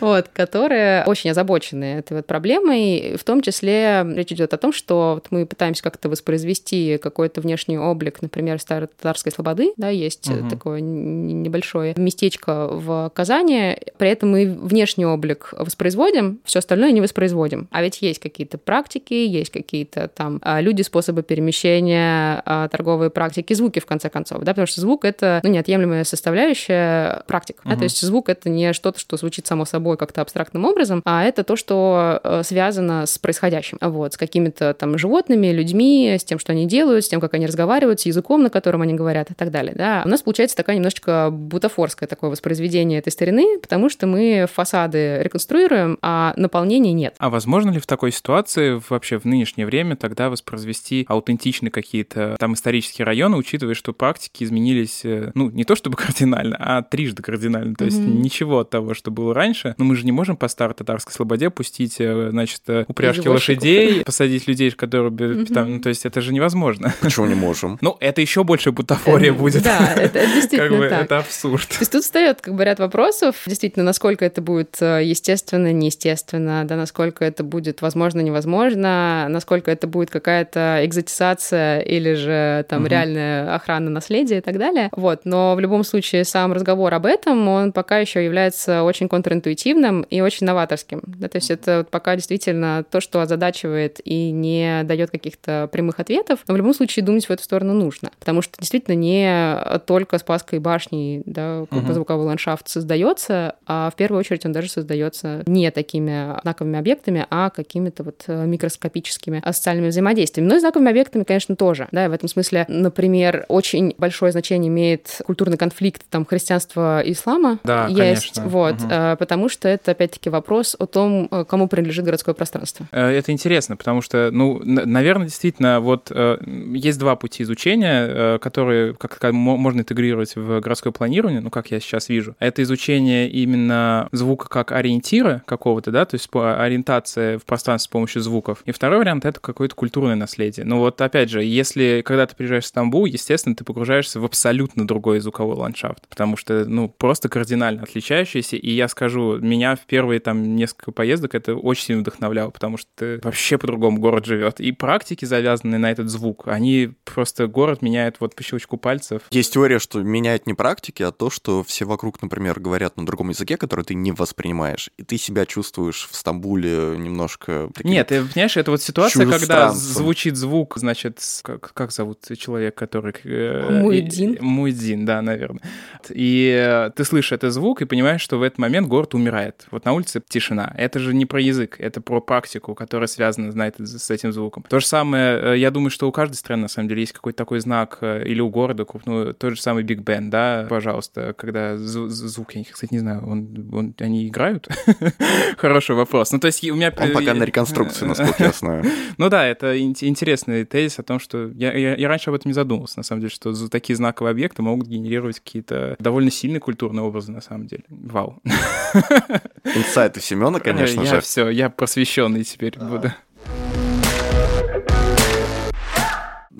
Speaker 3: вот, которые очень озабочены этой вот проблемой. В том числе речь идет о том, что мы пытаемся как-то воспроизвести какой-то внешний облик, например, старой татарской слободы, да, есть угу. такое небольшое местечко в Казани, при этом мы внешний облик воспроизводим, все остальное не воспроизводим. А ведь есть какие-то практики, есть какие-то там а, люди, способы перемещения, а, торговые практики, звуки, в конце концов, да, потому что звук — это ну, неотъемлемая составляющая практик. Угу. Да, то есть звук — это не что-то, что звучит само собой как-то абстрактным образом, а это то, что Э, связано с происходящим. Вот, с какими-то там животными, людьми, с тем, что они делают, с тем, как они разговаривают, с языком, на котором они говорят и так далее. Да. У нас получается такая немножечко бутафорское такое воспроизведение этой старины, потому что мы фасады реконструируем, а наполнения нет.
Speaker 2: А возможно ли в такой ситуации вообще в нынешнее время тогда воспроизвести аутентичные какие-то там исторические районы, учитывая, что практики изменились, э, ну, не то чтобы кардинально, а трижды кардинально. То есть mm-hmm. ничего от того, что было раньше. Но мы же не можем по старой татарской слободе пустить э, значит, э, упряжки лошадей, посадить людей, которые... Там, ну, то есть это же невозможно.
Speaker 1: Почему не можем?
Speaker 2: Ну, это еще больше бутафория будет.
Speaker 3: Да, это действительно так.
Speaker 2: Это абсурд.
Speaker 3: То есть тут встает как бы ряд вопросов, действительно, насколько это будет естественно, неестественно, да, насколько это будет возможно, невозможно, насколько это будет какая-то экзотизация или же там реальная охрана наследия и так далее. Вот, но в любом случае сам разговор об этом, он пока еще является очень контринтуитивным и очень новаторским. Да, то есть это пока действительно то, что озадачивает и не дает каких-то прямых ответов, но в любом случае думать в эту сторону нужно, потому что действительно не только Спасской башней да, бы звуковой ландшафт создается, а в первую очередь он даже создается не такими знаковыми объектами, а какими-то вот микроскопическими социальными взаимодействиями. Но и знаковыми объектами, конечно, тоже. Да, в этом смысле, например, очень большое значение имеет культурный конфликт там христианства и ислама.
Speaker 2: Да,
Speaker 3: есть,
Speaker 2: конечно.
Speaker 3: Вот,
Speaker 2: Угу.
Speaker 3: потому что это опять-таки вопрос о том, э, кому принадлежит городское пространство.
Speaker 2: Э, это интересно, потому что, ну, наверное, действительно, вот э, есть два пути изучения, которые как можно интегрировать в городское планирование, ну, как я сейчас вижу. Это изучение именно звука как ориентира какого-то, да, то есть ориентация в пространстве с помощью звуков. И второй вариант — это какое-то культурное наследие. Ну вот, опять же, если когда ты приезжаешь в Стамбул, естественно, ты погружаешься в абсолютно другой звуковой ландшафт, потому что, ну, просто кардинально отличающийся. И я скажу, меня в первые там несколько поездок это очень сильно вдохновляло, потому что вообще по-другому город живет. И практики, завязанные на этот звук, они просто город меняют вот по щелчку пальцев.
Speaker 1: Есть теория, что меняет не практики, а то, что все вокруг, например, говорят на другом языке, который ты не воспринимаешь, и ты себя чувствуешь в Стамбуле немножко...
Speaker 2: Таким... Нет, ты понимаешь, это вот ситуация, когда звучит звук, значит, как, как зовут человек, который...
Speaker 3: Э, Муэдин.
Speaker 2: Муэдин, да, наверное. И э, ты слышишь этот звук и понимаешь, что в этот момент город умирает. Вот на улице тишина. Это же не про язык, это про практику, которая связана, знаете, с этим звуком. То же самое, э, я думаю, что у каждой страны, на самом деле, есть какой-то такой знак, или у города, ну, тот же самый Биг Бен, да, пожалуйста, когда звук, я, кстати, не знаю, он, он, они играют? Хороший вопрос. Ну, то есть у меня...
Speaker 1: Он пока на реконструкции, насколько я знаю.
Speaker 2: Ну да, это интересный тезис о том, что я, я, я раньше об этом не задумывался, на самом деле, что такие знаковые объекты могут генерировать какие-то довольно сильные культурные образы, на самом деле. Вау.
Speaker 1: Инсайты Семена, конечно
Speaker 2: я
Speaker 1: же.
Speaker 2: Все, я просвещенный теперь буду.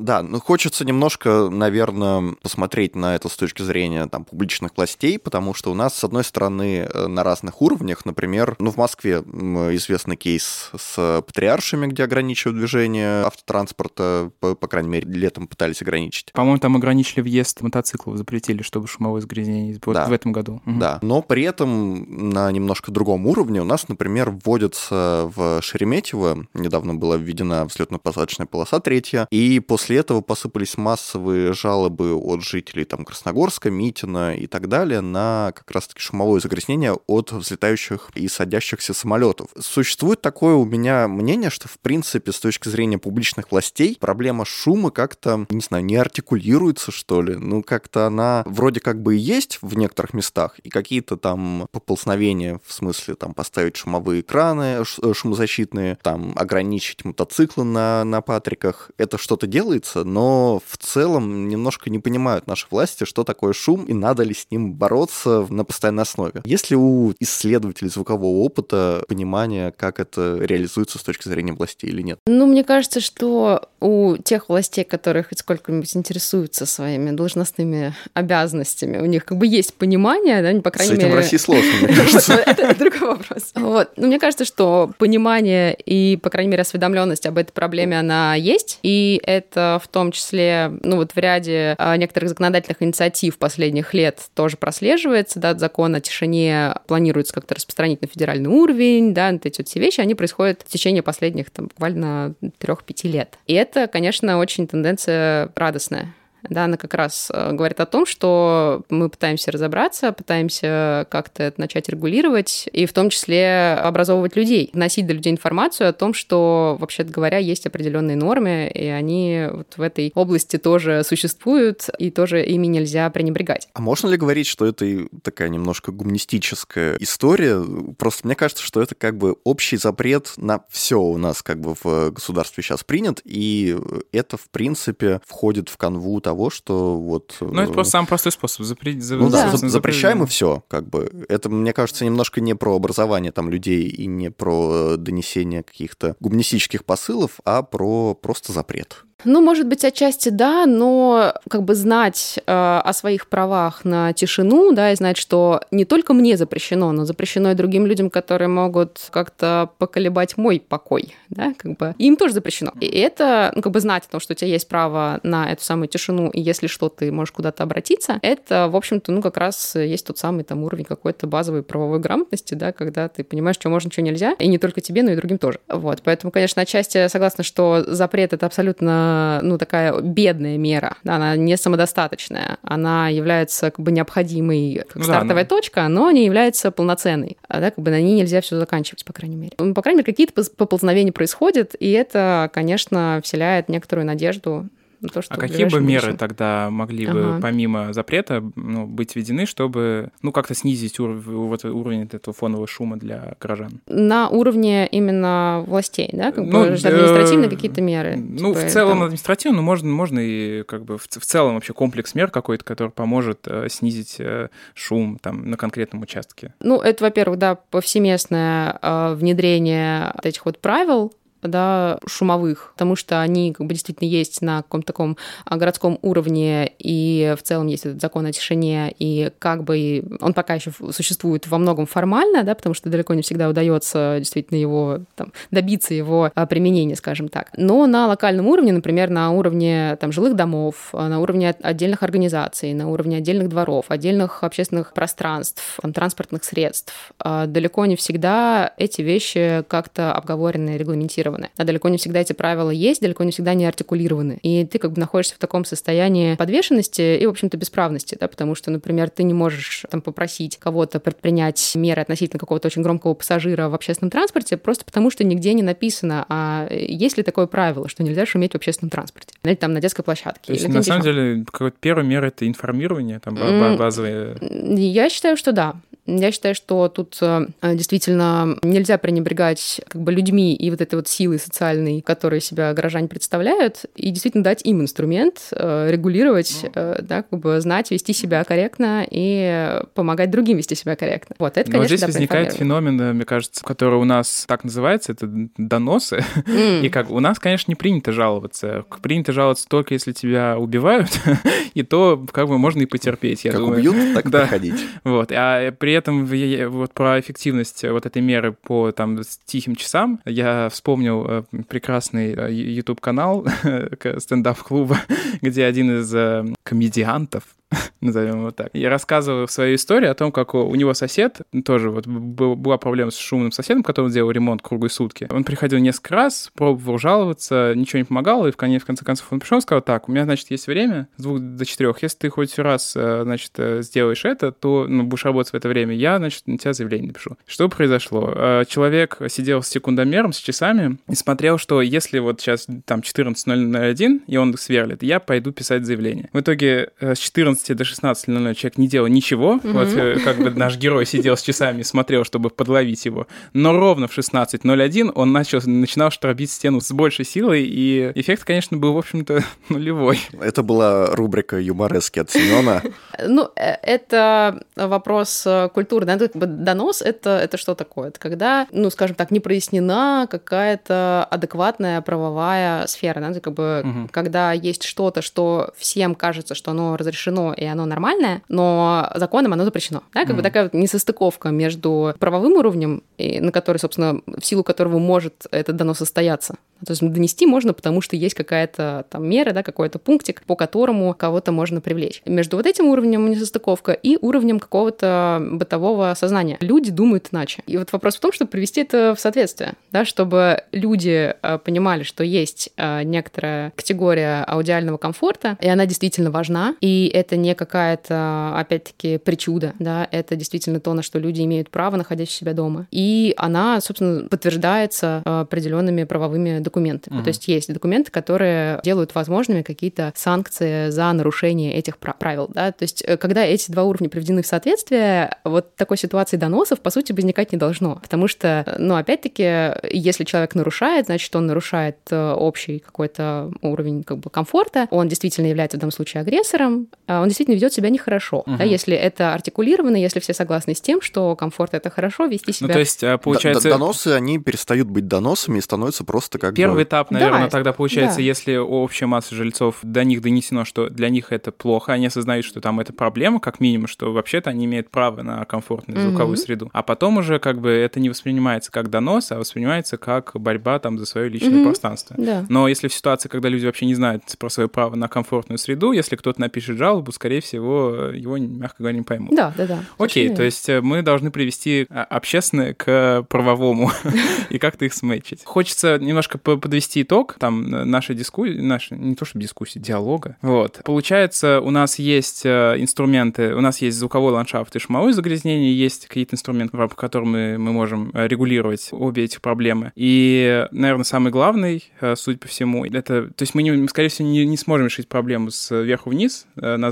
Speaker 1: Да, ну хочется немножко, наверное, посмотреть на это с точки зрения там публичных властей, потому что у нас, с одной стороны, э, на разных уровнях, например, ну в Москве известный кейс с патриаршами, где ограничивают движение автотранспорта, по, по крайней мере, летом пытались ограничить.
Speaker 2: По-моему, там ограничили въезд мотоциклов, запретили, чтобы шумовое загрязнение вот да. в этом году.
Speaker 1: Угу. Да, но при этом на немножко другом уровне у нас, например, вводится в Шереметьево, недавно была введена взлетно-посадочная полоса третья, и после После этого посыпались массовые жалобы от жителей там, Красногорска, Митина и так далее на как раз-таки шумовое загрязнение от взлетающих и садящихся самолетов. Существует такое у меня мнение, что в принципе с точки зрения публичных властей проблема шума как-то, не знаю, не артикулируется, что ли. Ну, как-то она вроде как бы и есть в некоторых местах, и какие-то там поползновения, в смысле там поставить шумовые экраны э, шумозащитные, там ограничить мотоциклы на, на патриках, это что-то делает, делается, но в целом немножко не понимают наши власти, что такое шум и надо ли с ним бороться на постоянной основе. Есть ли у исследователей звукового опыта понимание, как это реализуется с точки зрения властей или нет?
Speaker 3: Ну, мне кажется, что у тех властей, которые хоть сколько-нибудь интересуются своими должностными обязанностями, у них как бы есть понимание, да, по крайней
Speaker 1: мере... С
Speaker 3: этим
Speaker 1: в России сложно, мне кажется.
Speaker 3: Это другой вопрос. Вот. Но мне кажется, что понимание и, по крайней мере, осведомленность об этой проблеме, она есть, и это в том числе, ну вот в ряде а, некоторых законодательных инициатив последних лет тоже прослеживается, да, закон о тишине планируется как-то распространить на федеральный уровень, да, вот эти вот все вещи, они происходят в течение последних там буквально трех-пяти лет. И это, конечно, очень тенденция радостная да, она как раз э, говорит о том, что мы пытаемся разобраться, пытаемся как-то это начать регулировать, и в том числе образовывать людей, носить до людей информацию о том, что, вообще-то говоря, есть определенные нормы, и они вот в этой области тоже существуют, и тоже ими нельзя пренебрегать.
Speaker 1: А можно ли говорить, что это такая немножко гуманистическая история? Просто мне кажется, что это как бы общий запрет на все у нас как бы в государстве сейчас принят, и это, в принципе, входит в канву того, что вот...
Speaker 2: Ну, это просто самый простой способ запретить.
Speaker 1: Ну да, да. запрещаем и все, как бы. Это, мне кажется, немножко не про образование там людей и не про донесение каких-то гуманистических посылов, а про просто запрет.
Speaker 3: Ну, может быть, отчасти да, но как бы знать э, о своих правах на тишину, да, и знать, что не только мне запрещено, но запрещено и другим людям, которые могут как-то поколебать мой покой, да, как бы им тоже запрещено. И это, ну, как бы знать о том, что у тебя есть право на эту самую тишину, и если что, ты можешь куда-то обратиться, это, в общем-то, ну, как раз есть тот самый там уровень какой-то базовой правовой грамотности, да, когда ты понимаешь, что можно, что нельзя, и не только тебе, но и другим тоже. Вот, поэтому, конечно, отчасти согласна, что запрет — это абсолютно, ну, такая бедная мера, она не самодостаточная, она является как бы необходимой как ну, стартовая да, точка, но не является полноценной, а, да, как бы на ней нельзя все заканчивать, по крайней мере. Ну, по крайней мере, какие-то поползновения происходят, и это, конечно, вселяет некоторую надежду
Speaker 2: на то, что... А какие бы меры будущем... тогда могли ага. бы, помимо запрета, ну, быть введены, чтобы, ну, как-то снизить ур... вот, уровень этого фонового шума для горожан?
Speaker 3: На уровне именно властей, да? Как ну, бы административные э... какие-то меры?
Speaker 2: Ну, типа, в целом там... административно, но можно, можно и как бы в, в целом вообще комплекс мер какой-то, который поможет э, снизить э, шум там на конкретном участке.
Speaker 3: Ну, это, во-первых, да, повсеместное э, внедрение этих вот правил, да, шумовых, потому что они как бы действительно есть на каком-то таком а, городском уровне, и в целом есть этот закон о тишине, и как бы он пока еще существует во многом формально, да, потому что далеко не всегда удается действительно его там, добиться его а, применения, скажем так. Но на локальном уровне, например, на уровне там, жилых домов, а, на уровне отдельных организаций, на уровне отдельных дворов, отдельных общественных пространств, там, транспортных средств, далеко не всегда эти вещи как-то обговорены, регламентированы артикулированы. А далеко не всегда эти правила есть, далеко не всегда не артикулированы. И ты как бы находишься в таком состоянии подвешенности и, в общем-то, бесправности, да, потому что, например, ты не можешь там попросить кого-то предпринять меры относительно какого-то очень громкого пассажира в общественном транспорте, просто потому что нигде не написано, а есть ли такое правило, что нельзя шуметь в общественном транспорте, знаете, там на детской площадке.
Speaker 2: То есть, на самом деле, какой-то первая мера — это информирование, там базовые...
Speaker 3: Я считаю, что да. Я считаю, что тут э, действительно нельзя пренебрегать как бы людьми и вот этой вот силой социальной, которые себя горожане представляют, и действительно дать им инструмент э, регулировать, ну. э, да, как бы знать, вести себя корректно и помогать другим вести себя корректно. Вот это, конечно,
Speaker 2: Но здесь да, возникает феномен, мне кажется, который у нас так называется, это доносы. Mm. И как у нас, конечно, не принято жаловаться. Принято жаловаться только если тебя убивают, и то как бы можно и потерпеть.
Speaker 1: Я как думаю. убьют, так да. проходить.
Speaker 2: Вот. А при этом вот про эффективность вот этой меры по там тихим часам я вспомнил э, прекрасный э, YouTube-канал стендап-клуба, где один из э, комедиантов назовем его так. Я рассказываю свою историю о том, как у него сосед, тоже вот была проблема с шумным соседом, который делал ремонт круглые сутки. Он приходил несколько раз, пробовал жаловаться, ничего не помогало, и в конце, в конце концов он пришел и сказал, так, у меня, значит, есть время с двух до четырех. Если ты хоть раз, э, значит, э, сделаешь это, то ну, будешь работать в это время, я, значит, на тебя заявление напишу. Что произошло? Э, человек сидел с секундомером, с часами и смотрел, что если вот сейчас там 14.001, и он сверлит, я пойду писать заявление. В итоге с 14 до 16.00 человек не делал ничего, mm-hmm. вот э, как бы наш герой сидел с часами, смотрел, чтобы подловить его, но ровно в 16.01 он начал, начинал штробить стену с большей силой, и эффект, конечно, был, в общем-то, нулевой.
Speaker 1: Это была рубрика юморески от Семена.
Speaker 3: Ну, э, это вопрос культуры, да, как бы донос — это, это что такое? Это когда, ну, скажем так, не прояснена какая-то адекватная правовая сфера, да, как бы, угу. когда есть что-то, что всем кажется, что оно разрешено, и оно нормальное, но законом оно запрещено. Да? Как mm. бы такая вот несостыковка между правовым уровнем, на который, собственно, в силу которого может это дано состояться. То есть донести можно, потому что есть какая-то там мера, да, какой-то пунктик, по которому кого-то можно привлечь. Между вот этим уровнем несостыковка и уровнем какого-то бытового сознания. Люди думают иначе. И вот вопрос в том, чтобы привести это в соответствие, да, чтобы люди э, понимали, что есть э, некоторая категория аудиального комфорта, и она действительно важна, и это не какая-то, опять-таки, причуда, да, это действительно то, на что люди имеют право, находясь у себя дома. И она, собственно, подтверждается э, определенными правовыми документами. Mm-hmm. То есть есть документы, которые делают возможными какие-то санкции за нарушение этих правил. Да? То есть э, когда эти два уровня приведены в соответствие, вот такой ситуации доносов, по сути, возникать не должно. Потому что, ну, опять-таки, если человек нарушает, значит, он нарушает э, общий какой-то уровень как бы комфорта, он действительно является в данном случае агрессором, а он действительно ведет себя нехорошо. Угу. Да, если это артикулировано, если все согласны с тем, что комфорт это хорошо, вести себя.
Speaker 2: Ну, то есть, а, получается.
Speaker 1: Доносы, они перестают быть доносами и становятся просто как
Speaker 2: Первый
Speaker 1: бы...
Speaker 2: этап, наверное, да, тогда получается, да. если общая масса жильцов до них донесено, что для них это плохо, они осознают, что там это проблема, как минимум, что вообще-то они имеют право на комфортную звуковую угу. среду. А потом уже как бы это не воспринимается как донос, а воспринимается как борьба там за свое личное угу. пространство.
Speaker 3: Да.
Speaker 2: Но если в ситуации, когда люди вообще не знают про свое право на комфортную среду, если кто-то напишет жалобу, скорее всего, его, мягко говоря, не поймут.
Speaker 3: Да, да, да.
Speaker 2: Окей, то есть э, мы должны привести а, общественное к правовому и как-то их сметчить. Хочется немножко подвести итог там э, нашей дискуссии, нашей, не то чтобы дискуссии, диалога. Вот. Получается, у нас есть э, инструменты, у нас есть звуковой ландшафт и шумовое загрязнение, есть какие-то инструменты, в рамках которых мы, мы можем регулировать обе эти проблемы. И, наверное, самый главный, судя по всему, это, то есть мы, не, скорее всего, не, не сможем решить проблему с верху вниз,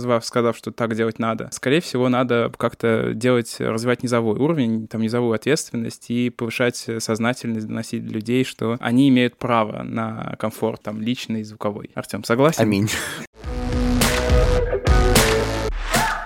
Speaker 2: назвав, сказав, что так делать надо. Скорее всего, надо как-то делать, развивать низовой уровень, там, низовую ответственность и повышать сознательность, доносить людей, что они имеют право на комфорт, там, личный, звуковой. Артем, согласен?
Speaker 1: Аминь.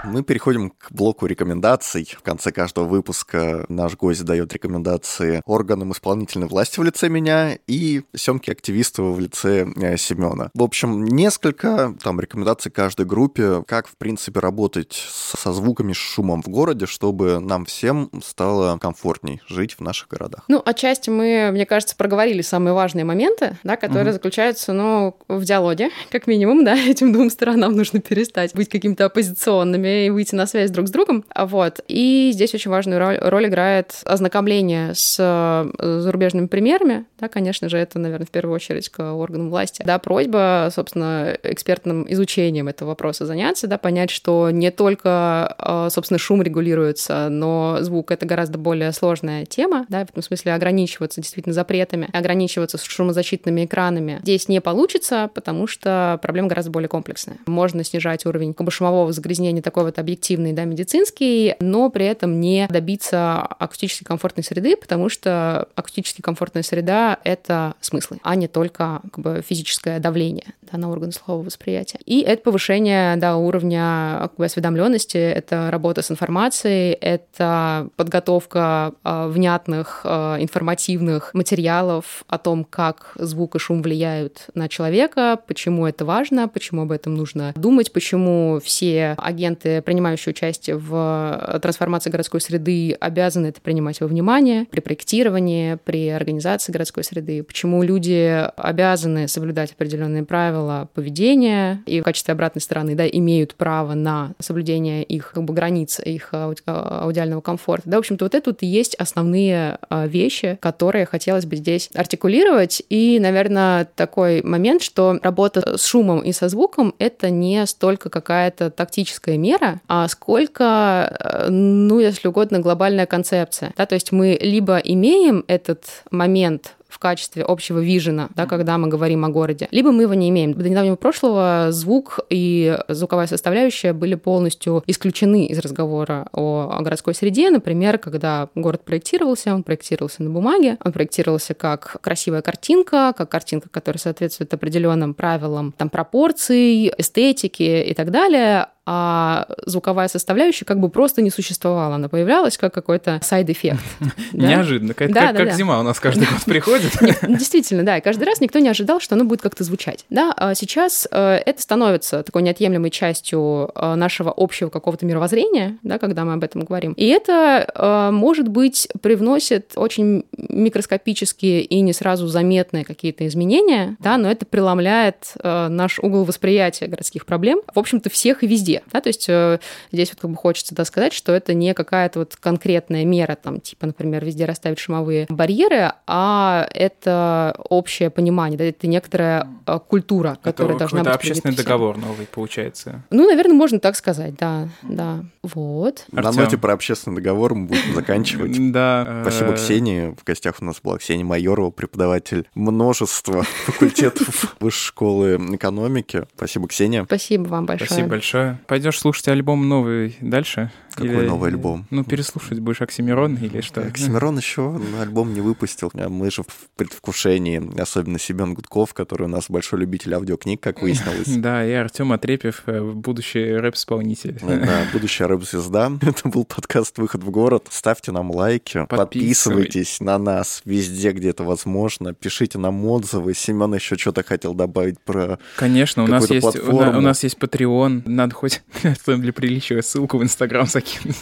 Speaker 1: Мы переходим к блоку рекомендаций. В конце каждого выпуска наш гость дает рекомендации органам исполнительной власти в лице меня и Семки Активистова в лице э, Семена. В общем, несколько там рекомендаций каждой группе, как, в принципе, работать со звуками, с шумом в городе, чтобы нам всем стало комфортней жить в наших городах.
Speaker 3: Ну, отчасти мы, мне кажется, проговорили самые важные моменты, да, которые угу. заключаются, ну, в диалоге, как минимум, да, этим двум сторонам нужно перестать быть какими-то оппозиционными и выйти на связь друг с другом. Вот. И здесь очень важную роль, роль играет ознакомление с э, зарубежными примерами. Да, конечно же, это, наверное, в первую очередь к органам власти. Да, просьба, собственно, экспертным изучением этого вопроса заняться, да, понять, что не только, э, собственно, шум регулируется, но звук — это гораздо более сложная тема, да, в этом смысле ограничиваться действительно запретами, ограничиваться шумозащитными экранами здесь не получится, потому что проблема гораздо более комплексная. Можно снижать уровень шумового загрязнения такой вот объективный, да, медицинский, но при этом не добиться акустически комфортной среды, потому что акустически комфортная среда — это смыслы, а не только как бы, физическое давление да, на органы слухового восприятия. И это повышение да, уровня как бы, осведомленности, это работа с информацией, это подготовка э, внятных э, информативных материалов о том, как звук и шум влияют на человека, почему это важно, почему об этом нужно думать, почему все агенты, принимающие участие в трансформации городской среды, обязаны это принимать во внимание при проектировании, при организации городской среды, почему люди обязаны соблюдать определенные правила поведения и в качестве обратной стороны да, имеют право на соблюдение их как бы, границ, их аудиального комфорта. Да, в общем-то, вот это вот и есть основные а, вещи, которые хотелось бы здесь артикулировать. И, наверное, такой момент, что работа с шумом и со звуком — это не столько какая-то тактическая мера, а сколько, э, ну, если угодно, глобальная концепция. Да? То есть мы либо имеем этот момент в качестве общего vision а, да, когда мы говорим о городе, либо мы его не имеем. До недавнего прошлого звук и звуковая составляющая были полностью исключены из разговора о, городской среде. Например, когда город проектировался, он проектировался на бумаге, он проектировался как красивая картинка, как картинка, которая соответствует определенным правилам там, пропорций, эстетики и так далее, а звуковая составляющая как бы просто не существовала. Она появлялась как какой-то side-effect.
Speaker 2: Неожиданно, как зима у нас каждый год приходит.
Speaker 3: Действительно, да, и каждый раз никто не ожидал, что оно будет как-то звучать. Да, а сейчас э, это становится такой неотъемлемой частью э, нашего общего какого-то мировоззрения, да, когда мы об этом говорим. И это, э, может быть, привносит очень микроскопические и не сразу заметные какие-то изменения, да, но это преломляет наш угол восприятия городских проблем, в общем-то, всех и везде везде. Да? То есть э, здесь вот как бы хочется да, сказать, что это не какая-то вот конкретная мера, там, типа, например, везде расставить шумовые барьеры, а это общее понимание, да, это некоторая э, культура, которая это должна быть
Speaker 2: общественный договор новый, получается.
Speaker 3: Ну, наверное, можно так сказать, да, да. Вот.
Speaker 1: На ноте про общественный договор мы будем заканчивать.
Speaker 2: Да.
Speaker 1: Спасибо, э, Ксении. В гостях у нас была Ксения Майорова, преподаватель множества факультетов Высшей школы экономики. Спасибо, Ксения.
Speaker 3: Спасибо вам большое.
Speaker 2: Спасибо большое. Пойдешь слушать альбом новый дальше?
Speaker 1: Какой
Speaker 2: Или-
Speaker 1: новый альбом?
Speaker 2: Ну, переслушать будешь Оксимирон или что?
Speaker 1: Оксимирон еще альбом не выпустил. А Мы же в предвкушении, особенно Семен Гудков, который у нас большой любитель аудиокниг, как выяснилось.
Speaker 2: Да, и Артем Отрепьев, э, будущий рэп-исполнитель.
Speaker 1: Да, будущая рэп-звезда. Это был подкаст «Выход в город». Ставьте нам лайки, подписывайтесь на нас везде, где это возможно. Пишите нам отзывы. Семен еще что-то хотел добавить про...
Speaker 2: Конечно, у нас,
Speaker 1: какую-то
Speaker 2: есть, у нас есть Patreon. Надо хоть для приличия ссылку в Инстаграм закинуть.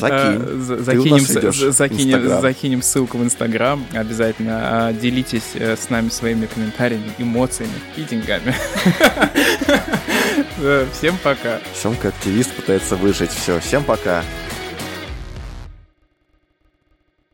Speaker 1: Закинь. У
Speaker 2: Закинем, закинем, закинем ссылку в Инстаграм обязательно. А, Делитесь э, с нами своими комментариями, эмоциями и деньгами. Всем пока.
Speaker 1: Семка активист пытается выжить. Все, всем пока.